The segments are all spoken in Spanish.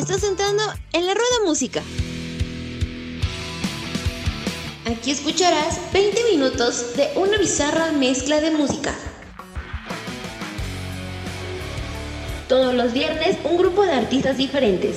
Estás entrando en la rueda música. Aquí escucharás 20 minutos de una bizarra mezcla de música. Todos los viernes un grupo de artistas diferentes.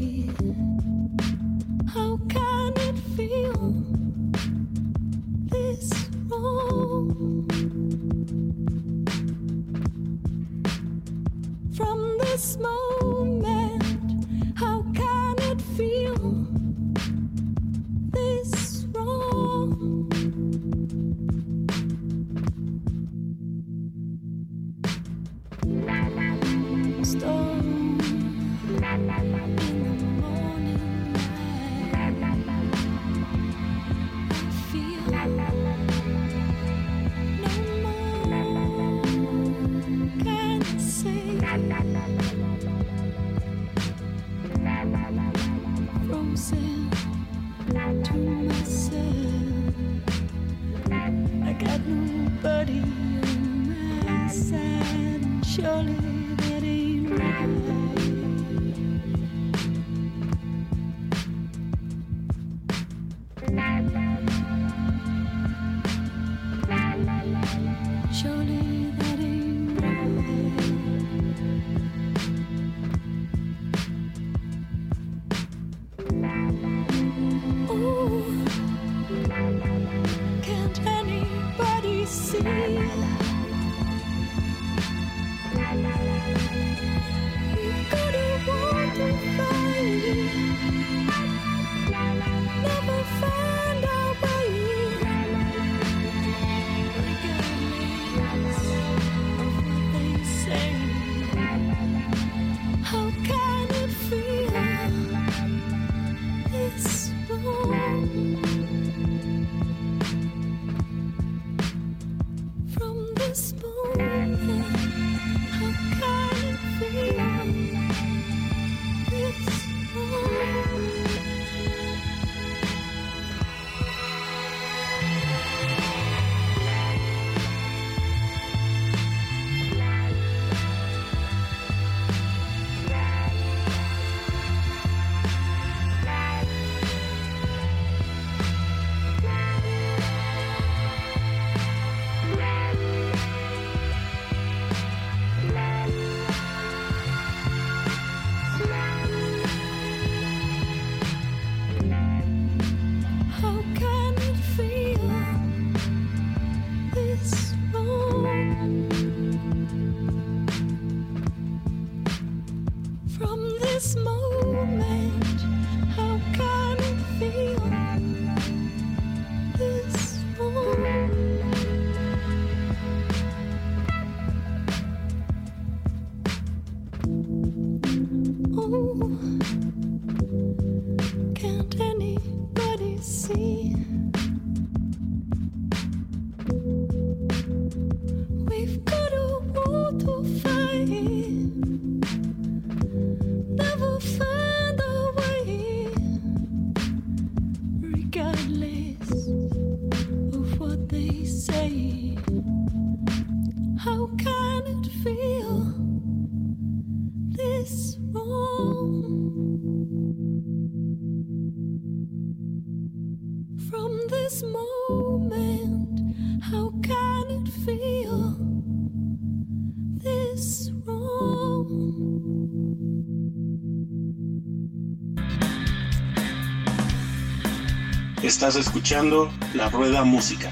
Oh. Estás escuchando La Rueda Música.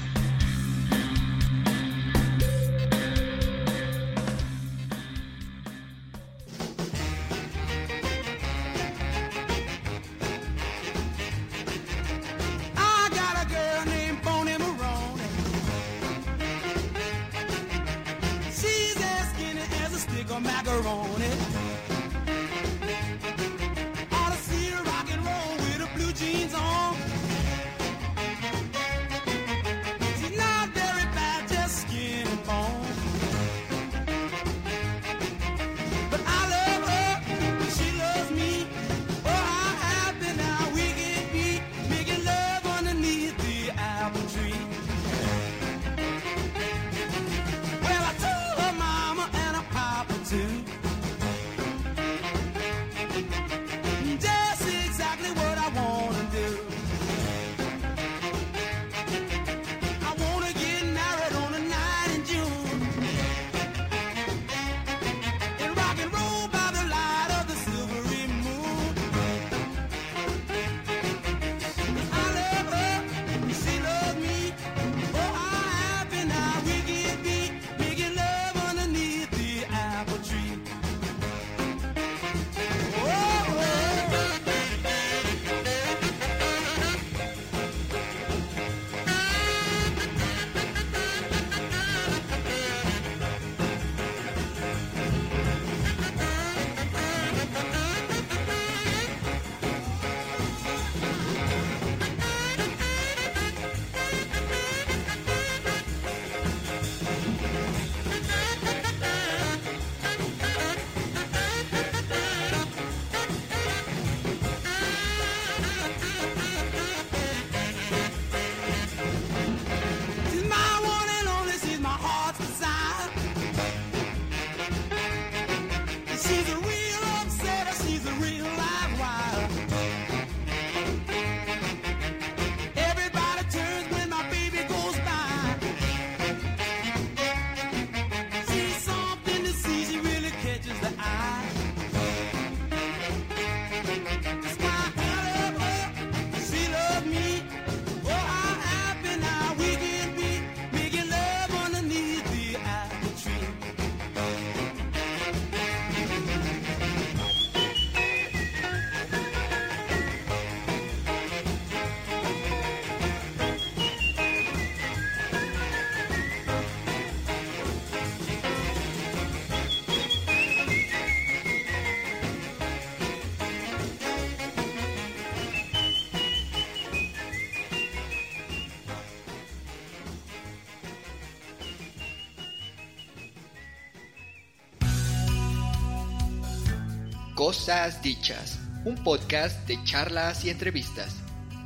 Cosas Dichas, un podcast de charlas y entrevistas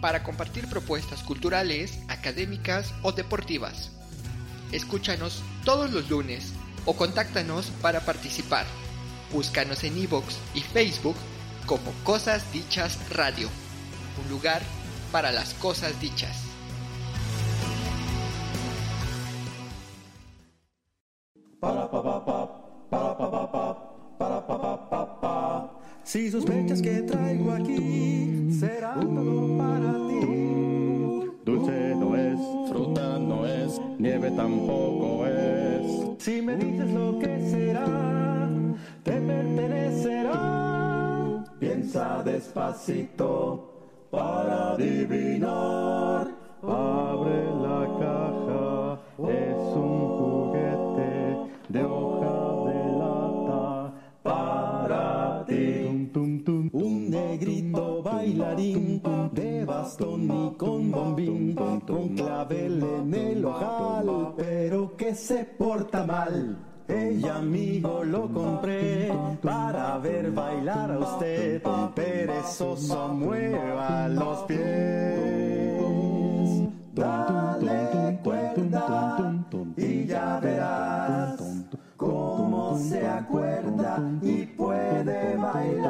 para compartir propuestas culturales, académicas o deportivas. Escúchanos todos los lunes o contáctanos para participar. Búscanos en iVoox y Facebook como Cosas Dichas Radio, un lugar para las cosas dichas. Si sospechas que traigo aquí, será todo para ti. Dulce no es, fruta no es, nieve tampoco es. Si me dices lo que será, te pertenecerá. Piensa despacito para adivinar. Bastón y con bombín, con clavel en el ojal, pero que se porta mal. Ey amigo lo compré para ver bailar a usted, perezoso mueva los pies. Dale cuerda y ya verás cómo se acuerda y puede bailar.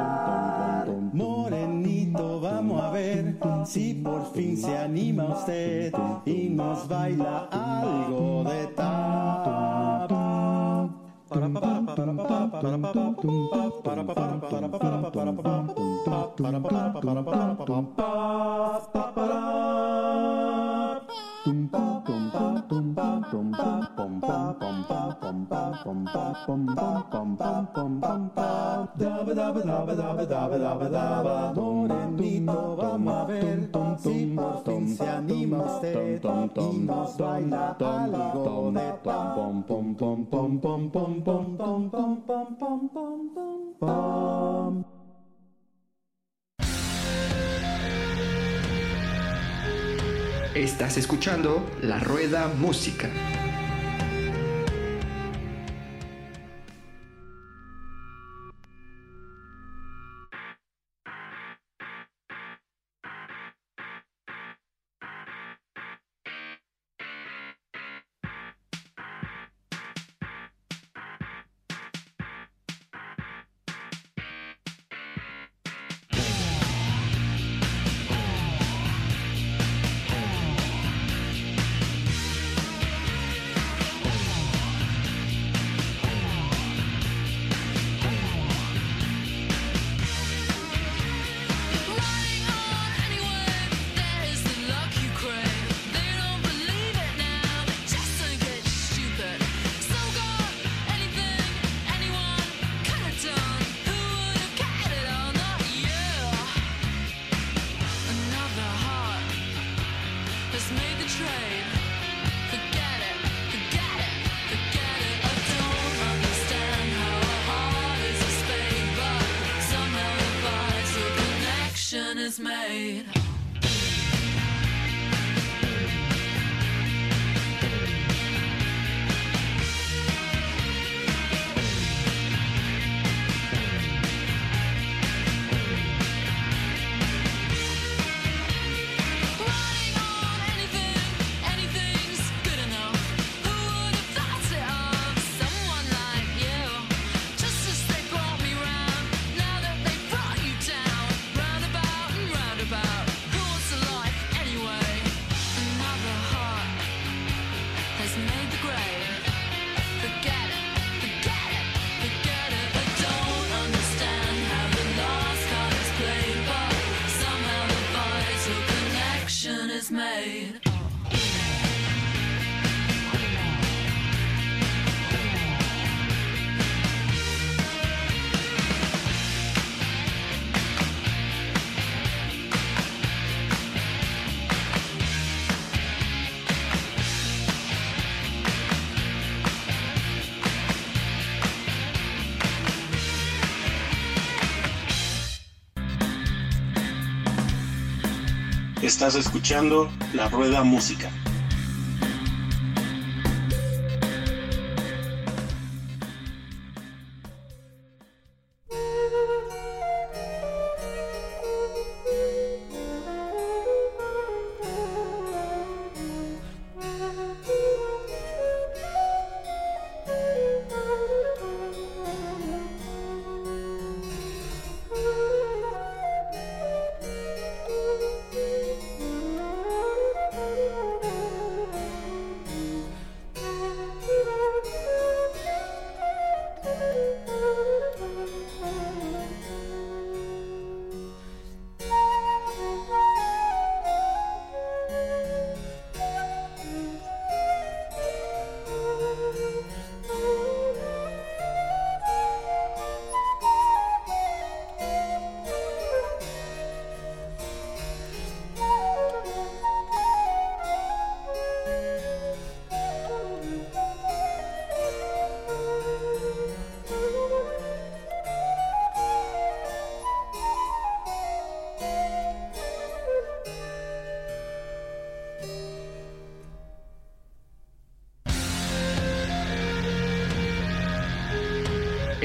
si por fin se anima usted y nos baila algo de tapa. Se. Estás escuchando La Rueda Música. connection is made. Estás escuchando La Rueda Música.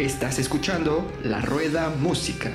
Estás escuchando La Rueda Música.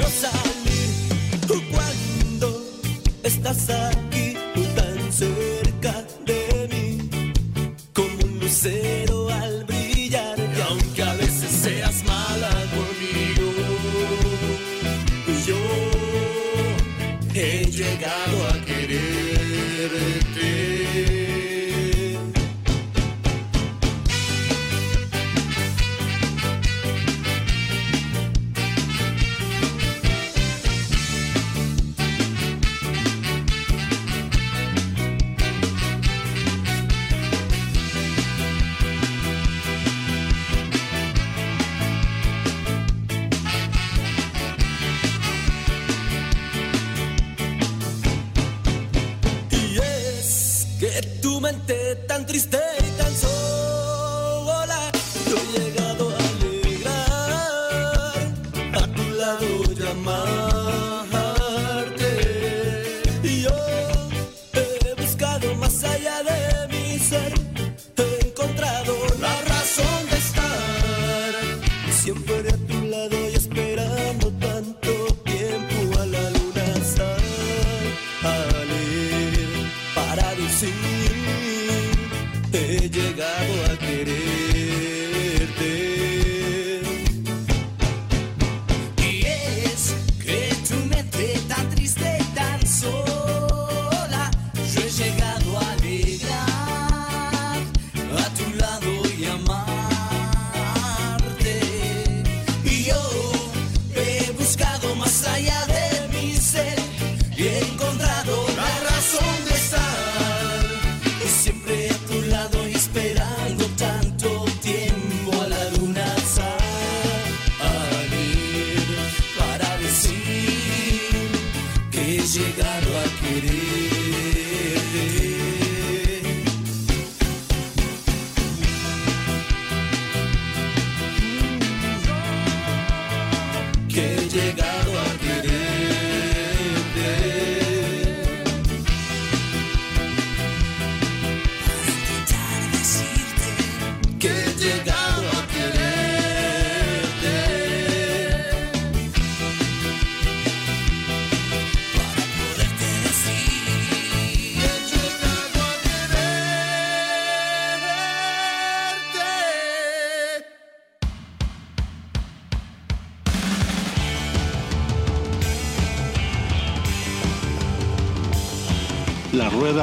quiero salir. Tú cuando estás aquí, tú tan cerca de mí, como un lucero al brillar. Y aunque a veces seas mala conmigo, yo he llegado a quererte.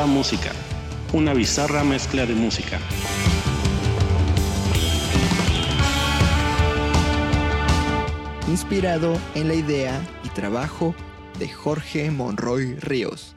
música, una bizarra mezcla de música. Inspirado en la idea y trabajo de Jorge Monroy Ríos.